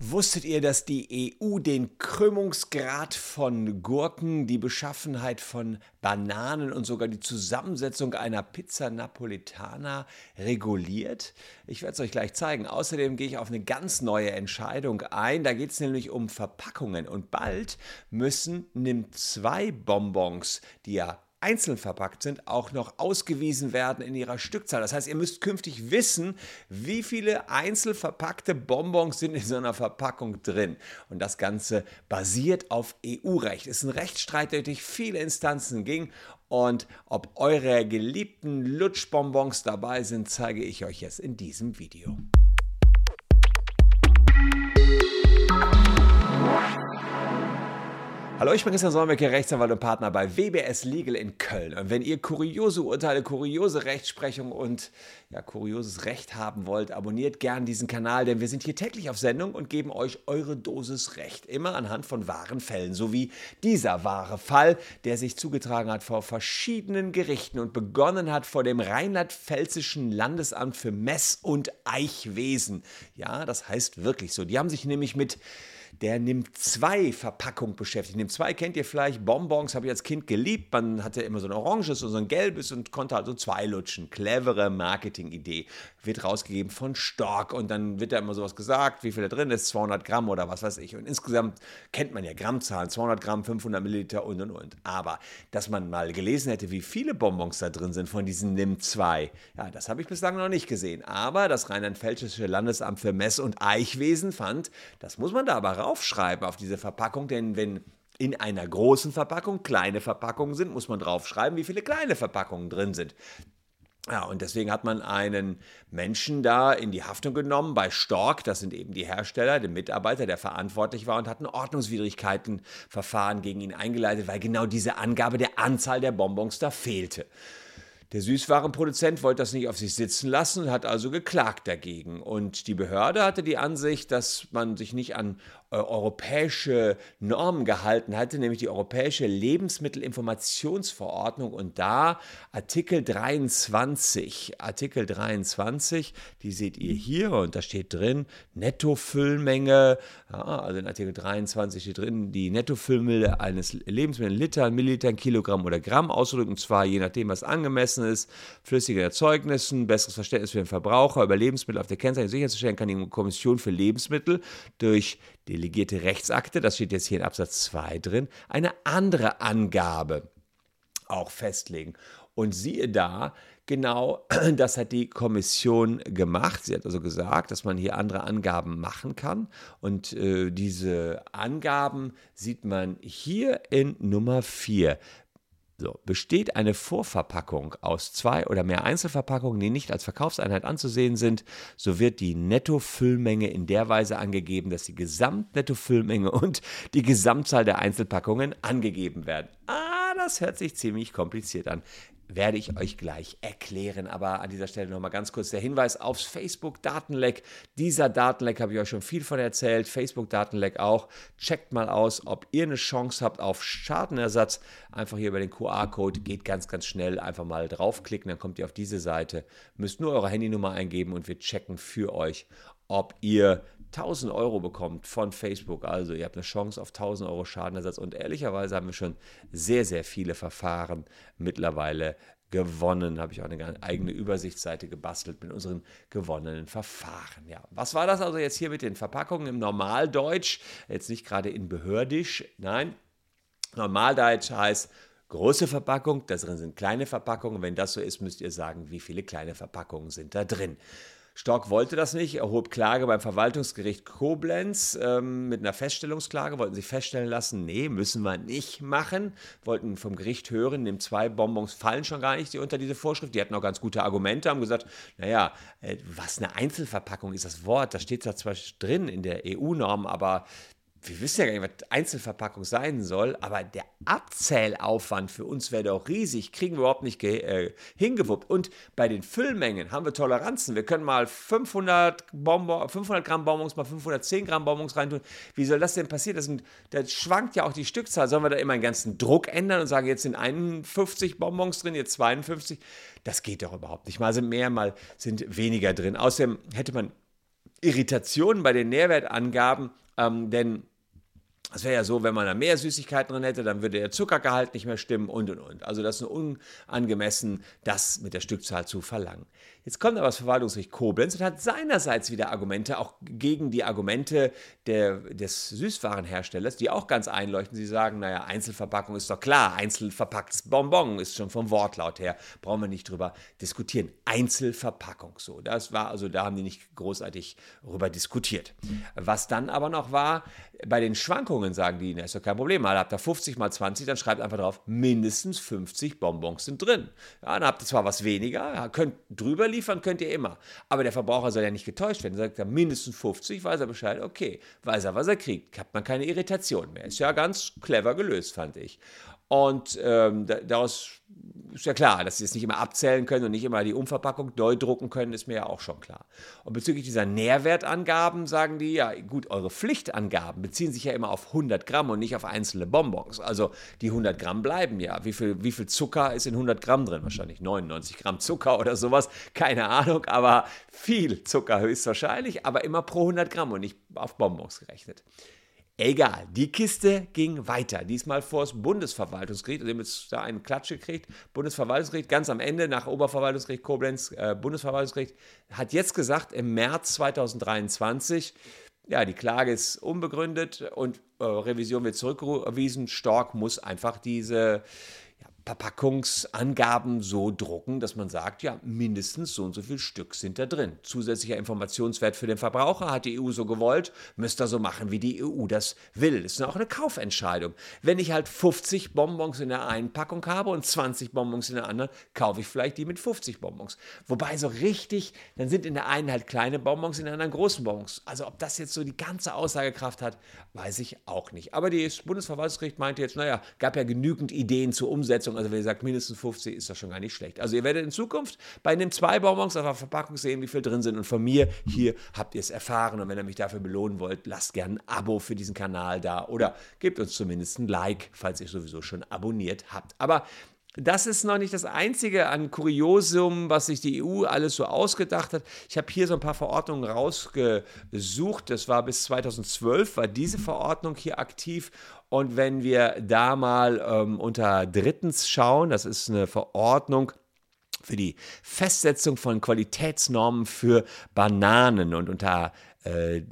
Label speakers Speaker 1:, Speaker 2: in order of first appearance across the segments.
Speaker 1: Wusstet ihr, dass die EU den Krümmungsgrad von Gurken, die Beschaffenheit von Bananen und sogar die Zusammensetzung einer Pizza Napolitana reguliert? Ich werde es euch gleich zeigen. Außerdem gehe ich auf eine ganz neue Entscheidung ein. Da geht es nämlich um Verpackungen. Und bald müssen NIM2-Bonbons, die ja einzeln verpackt sind, auch noch ausgewiesen werden in ihrer Stückzahl. Das heißt, ihr müsst künftig wissen, wie viele einzeln verpackte Bonbons sind in so einer Verpackung drin. Und das Ganze basiert auf EU-Recht. Es ist ein Rechtsstreit, der durch viele Instanzen ging. Und ob eure geliebten Lutschbonbons dabei sind, zeige ich euch jetzt in diesem Video. Hallo, ich bin Christian Solmecke, Rechtsanwalt und Partner bei WBS Legal in Köln. Und wenn ihr kuriose Urteile, kuriose Rechtsprechung und ja, kurioses Recht haben wollt, abonniert gern diesen Kanal, denn wir sind hier täglich auf Sendung und geben euch eure Dosis Recht. Immer anhand von wahren Fällen, so wie dieser wahre Fall, der sich zugetragen hat vor verschiedenen Gerichten und begonnen hat vor dem Rheinland-Pfälzischen Landesamt für Mess- und Eichwesen. Ja, das heißt wirklich so. Die haben sich nämlich mit der nimmt zwei Verpackung beschäftigt. Nimmt zwei kennt ihr vielleicht, Bonbons habe ich als Kind geliebt. Man hatte immer so ein oranges und so ein gelbes und konnte also zwei lutschen. Clevere Marketingidee. Wird rausgegeben von Stork und dann wird da immer sowas gesagt, wie viel da drin ist, 200 Gramm oder was weiß ich. Und insgesamt kennt man ja Grammzahlen, 200 Gramm, 500 Milliliter und und und. Aber dass man mal gelesen hätte, wie viele Bonbons da drin sind von diesen NIM 2, ja, das habe ich bislang noch nicht gesehen. Aber das Rheinland-Pfälzische Landesamt für Mess- und Eichwesen fand, das muss man da aber draufschreiben auf diese Verpackung, denn wenn in einer großen Verpackung kleine Verpackungen sind, muss man draufschreiben, wie viele kleine Verpackungen drin sind. Ja, und deswegen hat man einen Menschen da in die Haftung genommen bei Stork, das sind eben die Hersteller, den Mitarbeiter, der verantwortlich war und hat ein Ordnungswidrigkeitenverfahren gegen ihn eingeleitet, weil genau diese Angabe der Anzahl der Bonbons da fehlte. Der Süßwarenproduzent wollte das nicht auf sich sitzen lassen und hat also geklagt dagegen. Und die Behörde hatte die Ansicht, dass man sich nicht an äh, europäische Normen gehalten hatte, nämlich die Europäische Lebensmittelinformationsverordnung. Und da Artikel 23, Artikel 23, die seht ihr hier und da steht drin Nettofüllmenge, ja, also in Artikel 23 steht drin, die Nettofüllmenge eines Lebensmittels, Liter, Milliliter, Kilogramm oder Gramm ausdrücken, und zwar je nachdem, was angemessen ist, flüssige Erzeugnissen, besseres Verständnis für den Verbraucher über Lebensmittel auf der Kennzeichnung sicherzustellen, kann die Kommission für Lebensmittel durch delegierte Rechtsakte, das steht jetzt hier in Absatz 2 drin, eine andere Angabe auch festlegen. Und siehe da, genau das hat die Kommission gemacht. Sie hat also gesagt, dass man hier andere Angaben machen kann. Und äh, diese Angaben sieht man hier in Nummer 4. So, besteht eine Vorverpackung aus zwei oder mehr Einzelverpackungen, die nicht als Verkaufseinheit anzusehen sind, so wird die Nettofüllmenge in der Weise angegeben, dass die Gesamtnettofüllmenge und die Gesamtzahl der Einzelpackungen angegeben werden. Ah, das hört sich ziemlich kompliziert an werde ich euch gleich erklären. Aber an dieser Stelle nochmal ganz kurz der Hinweis aufs Facebook-Datenleck. Dieser Datenleck habe ich euch schon viel von erzählt. Facebook-Datenleck auch. Checkt mal aus, ob ihr eine Chance habt auf Schadenersatz. Einfach hier über den QR-Code. Geht ganz, ganz schnell. Einfach mal draufklicken, dann kommt ihr auf diese Seite. Müsst nur eure Handynummer eingeben und wir checken für euch, ob ihr 1000 Euro bekommt von Facebook. Also ihr habt eine Chance auf 1000 Euro Schadenersatz. Und ehrlicherweise haben wir schon sehr, sehr viele Verfahren mittlerweile gewonnen. Habe ich auch eine eigene Übersichtsseite gebastelt mit unseren gewonnenen Verfahren. Ja, was war das also jetzt hier mit den Verpackungen im Normaldeutsch? Jetzt nicht gerade in behördisch, nein. Normaldeutsch heißt große Verpackung, da drin sind kleine Verpackungen. Wenn das so ist, müsst ihr sagen, wie viele kleine Verpackungen sind da drin. Stork wollte das nicht, erhob Klage beim Verwaltungsgericht Koblenz ähm, mit einer Feststellungsklage, wollten sich feststellen lassen, nee, müssen wir nicht machen, wollten vom Gericht hören, dem zwei Bonbons fallen schon gar nicht unter diese Vorschrift, die hatten auch ganz gute Argumente, haben gesagt, naja, äh, was eine Einzelverpackung ist das Wort, das steht zwar drin in der EU-Norm, aber wir wissen ja gar nicht, was Einzelverpackung sein soll, aber der Abzählaufwand für uns wäre doch riesig, kriegen wir überhaupt nicht äh, hingewuppt. Und bei den Füllmengen haben wir Toleranzen. Wir können mal 500, Bonbon, 500 Gramm Bonbons mal 510 Gramm Bonbons reintun. Wie soll das denn passieren? Das, sind, das schwankt ja auch die Stückzahl. Sollen wir da immer einen ganzen Druck ändern und sagen, jetzt sind 51 Bonbons drin, jetzt 52? Das geht doch überhaupt nicht. Mal sind mehr, mal sind weniger drin. Außerdem hätte man Irritationen bei den Nährwertangaben, ähm, denn es wäre ja so, wenn man da mehr Süßigkeiten drin hätte, dann würde der Zuckergehalt nicht mehr stimmen und und und. Also das ist unangemessen, das mit der Stückzahl zu verlangen. Jetzt kommt aber das Verwaltungsgericht Koblenz und hat seinerseits wieder Argumente, auch gegen die Argumente der, des Süßwarenherstellers, die auch ganz einleuchten. Sie sagen, naja, Einzelverpackung ist doch klar, einzelverpacktes Bonbon ist schon vom Wortlaut her, brauchen wir nicht drüber diskutieren. Einzelverpackung, so. Das war, also da haben die nicht großartig drüber diskutiert. Was dann aber noch war, bei den Schwankungen sagen die, na, ist doch kein Problem, mal habt ihr 50 mal 20, dann schreibt einfach drauf, mindestens 50 Bonbons sind drin. Ja, dann habt ihr zwar was weniger, könnt drüber liefern könnt ihr immer. Aber der Verbraucher soll ja nicht getäuscht werden. Sagt er mindestens 50, weiß er Bescheid, okay, weiß er, was er kriegt. Hat man keine Irritation mehr. Ist ja ganz clever gelöst, fand ich. Und ähm, daraus ist ja klar, dass sie es nicht immer abzählen können und nicht immer die Umverpackung neu drucken können, ist mir ja auch schon klar. Und bezüglich dieser Nährwertangaben sagen die, ja gut, eure Pflichtangaben beziehen sich ja immer auf 100 Gramm und nicht auf einzelne Bonbons. Also die 100 Gramm bleiben ja. Wie viel, wie viel Zucker ist in 100 Gramm drin? Wahrscheinlich 99 Gramm Zucker oder sowas. Keine Ahnung, aber viel Zucker höchstwahrscheinlich, aber immer pro 100 Gramm und nicht auf Bonbons gerechnet. Egal, die Kiste ging weiter. Diesmal vor das Bundesverwaltungsgericht. Also, wir haben jetzt da einen Klatsch gekriegt. Bundesverwaltungsgericht, ganz am Ende, nach Oberverwaltungsgericht Koblenz, äh, Bundesverwaltungsgericht, hat jetzt gesagt, im März 2023, ja, die Klage ist unbegründet und äh, Revision wird zurückgewiesen. Stork muss einfach diese Verpackungsangaben so drucken, dass man sagt, ja, mindestens so und so viel Stück sind da drin. Zusätzlicher Informationswert für den Verbraucher hat die EU so gewollt, müsst ihr so machen, wie die EU das will. Das ist auch eine Kaufentscheidung. Wenn ich halt 50 Bonbons in der einen Packung habe und 20 Bonbons in der anderen, kaufe ich vielleicht die mit 50 Bonbons. Wobei so richtig, dann sind in der einen halt kleine Bonbons, in der anderen großen Bonbons. Also ob das jetzt so die ganze Aussagekraft hat, weiß ich auch nicht. Aber das Bundesverwaltungsgericht meinte jetzt, naja, gab ja genügend Ideen zur Umsetzung also wenn ihr sagt, mindestens 50 ist das schon gar nicht schlecht. Also ihr werdet in Zukunft bei den zwei Bonbons auf der Verpackung sehen, wie viel drin sind. Und von mir hier habt ihr es erfahren. Und wenn ihr mich dafür belohnen wollt, lasst gerne ein Abo für diesen Kanal da oder gebt uns zumindest ein Like, falls ihr sowieso schon abonniert habt. Aber das ist noch nicht das Einzige an Kuriosum, was sich die EU alles so ausgedacht hat. Ich habe hier so ein paar Verordnungen rausgesucht. Das war bis 2012, war diese Verordnung hier aktiv. Und wenn wir da mal ähm, unter drittens schauen, das ist eine Verordnung, für die Festsetzung von Qualitätsnormen für Bananen. Und unter äh,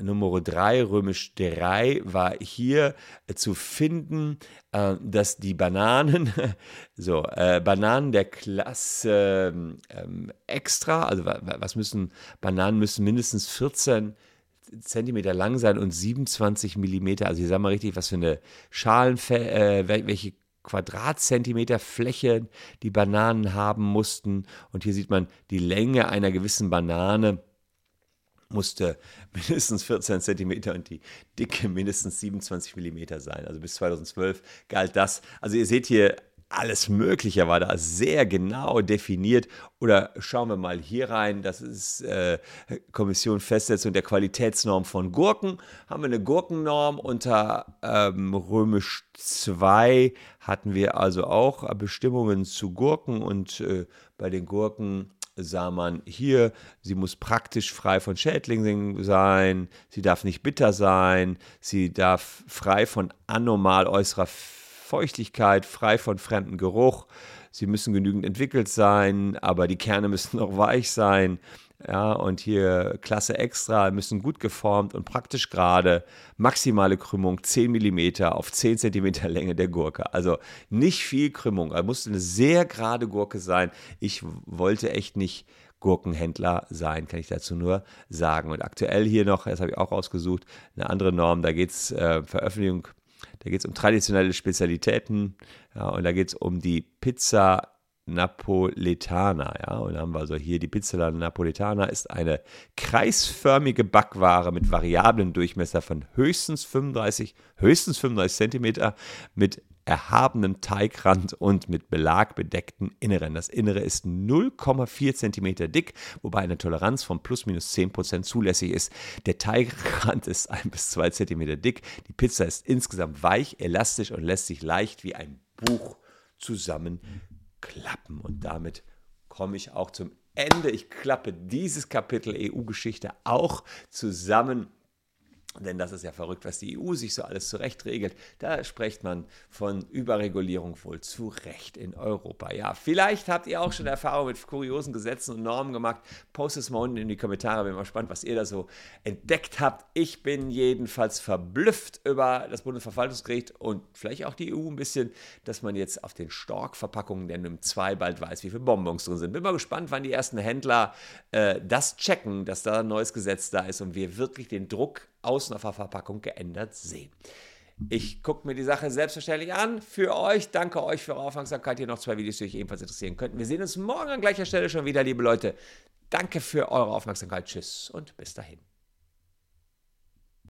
Speaker 1: Nummer 3, römisch 3, war hier äh, zu finden, äh, dass die Bananen, so, äh, Bananen der Klasse ähm, extra, also was müssen, Bananen müssen mindestens 14 Zentimeter lang sein und 27 Millimeter, also ich sage mal richtig, was für eine Schalenfä äh, welche Quadratzentimeter Fläche die Bananen haben mussten. Und hier sieht man die Länge einer gewissen Banane musste mindestens 14 Zentimeter und die Dicke mindestens 27 Millimeter sein. Also bis 2012 galt das. Also ihr seht hier, alles Mögliche war da sehr genau definiert. Oder schauen wir mal hier rein, das ist äh, Kommission Festsetzung der Qualitätsnorm von Gurken. Haben wir eine Gurkennorm unter ähm, Römisch 2 hatten wir also auch Bestimmungen zu Gurken und äh, bei den Gurken sah man hier, sie muss praktisch frei von Schädlingen sein, sie darf nicht bitter sein, sie darf frei von anormal äußerer Feuchtigkeit, frei von fremdem Geruch. Sie müssen genügend entwickelt sein, aber die Kerne müssen noch weich sein. Ja, und hier Klasse Extra müssen gut geformt und praktisch gerade. Maximale Krümmung 10 mm auf 10 cm Länge der Gurke. Also nicht viel Krümmung. Es musste eine sehr gerade Gurke sein. Ich wollte echt nicht Gurkenhändler sein, kann ich dazu nur sagen. Und aktuell hier noch, das habe ich auch ausgesucht, eine andere Norm. Da geht es äh, Veröffentlichung, da geht es um traditionelle Spezialitäten. Ja, und da geht es um die Pizza Napoletana. Ja? Und haben wir also hier die Pizza Napoletana ist eine kreisförmige Backware mit variablen Durchmesser von höchstens 35, höchstens 35 Zentimeter mit erhabenem Teigrand und mit Belag bedeckten Inneren. Das Innere ist 0,4 cm dick, wobei eine Toleranz von plus minus 10% zulässig ist. Der Teigrand ist 1 bis 2 cm dick. Die Pizza ist insgesamt weich, elastisch und lässt sich leicht wie ein Buch zusammen klappen. Und damit komme ich auch zum Ende. Ich klappe dieses Kapitel EU-Geschichte auch zusammen denn das ist ja verrückt, was die EU sich so alles zurechtregelt. Da spricht man von Überregulierung wohl zu Recht in Europa. Ja, vielleicht habt ihr auch schon Erfahrung mit kuriosen Gesetzen und Normen gemacht. Postet es mal unten in die Kommentare. Bin mal gespannt, was ihr da so entdeckt habt. Ich bin jedenfalls verblüfft über das Bundesverwaltungsgericht und vielleicht auch die EU ein bisschen, dass man jetzt auf den Stork-Verpackungen der NIM 2 bald weiß, wie viele Bonbons drin sind. Bin mal gespannt, wann die ersten Händler äh, das checken, dass da ein neues Gesetz da ist und wir wirklich den Druck außen auf der Verpackung geändert sehen. Ich gucke mir die Sache selbstverständlich an. Für euch, danke euch für eure Aufmerksamkeit. Hier noch zwei Videos, die euch ebenfalls interessieren könnten. Wir sehen uns morgen an gleicher Stelle schon wieder, liebe Leute. Danke für eure Aufmerksamkeit. Tschüss und bis dahin.